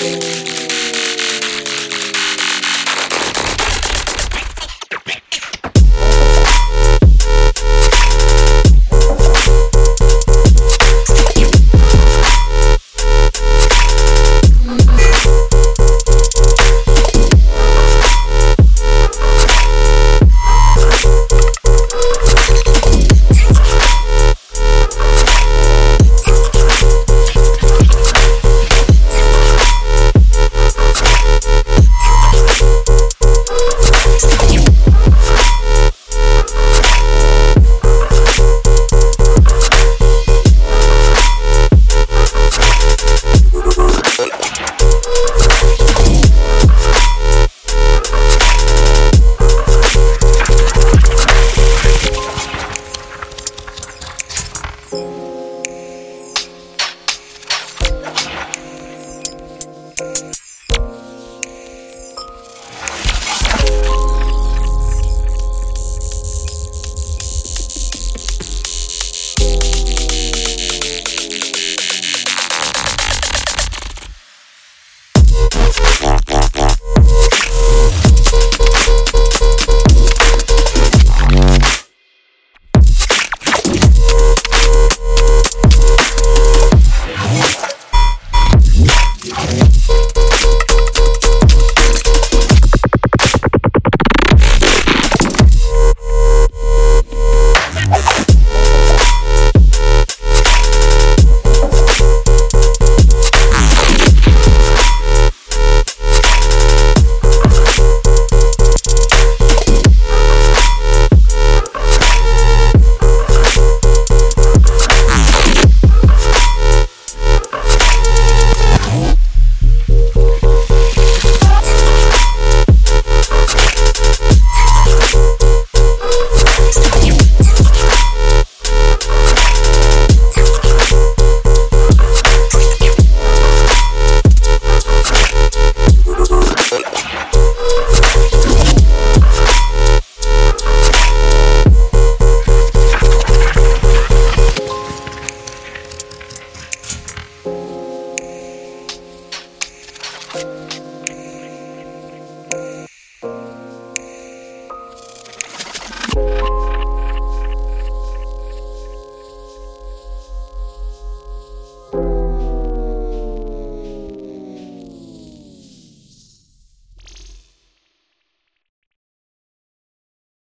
Música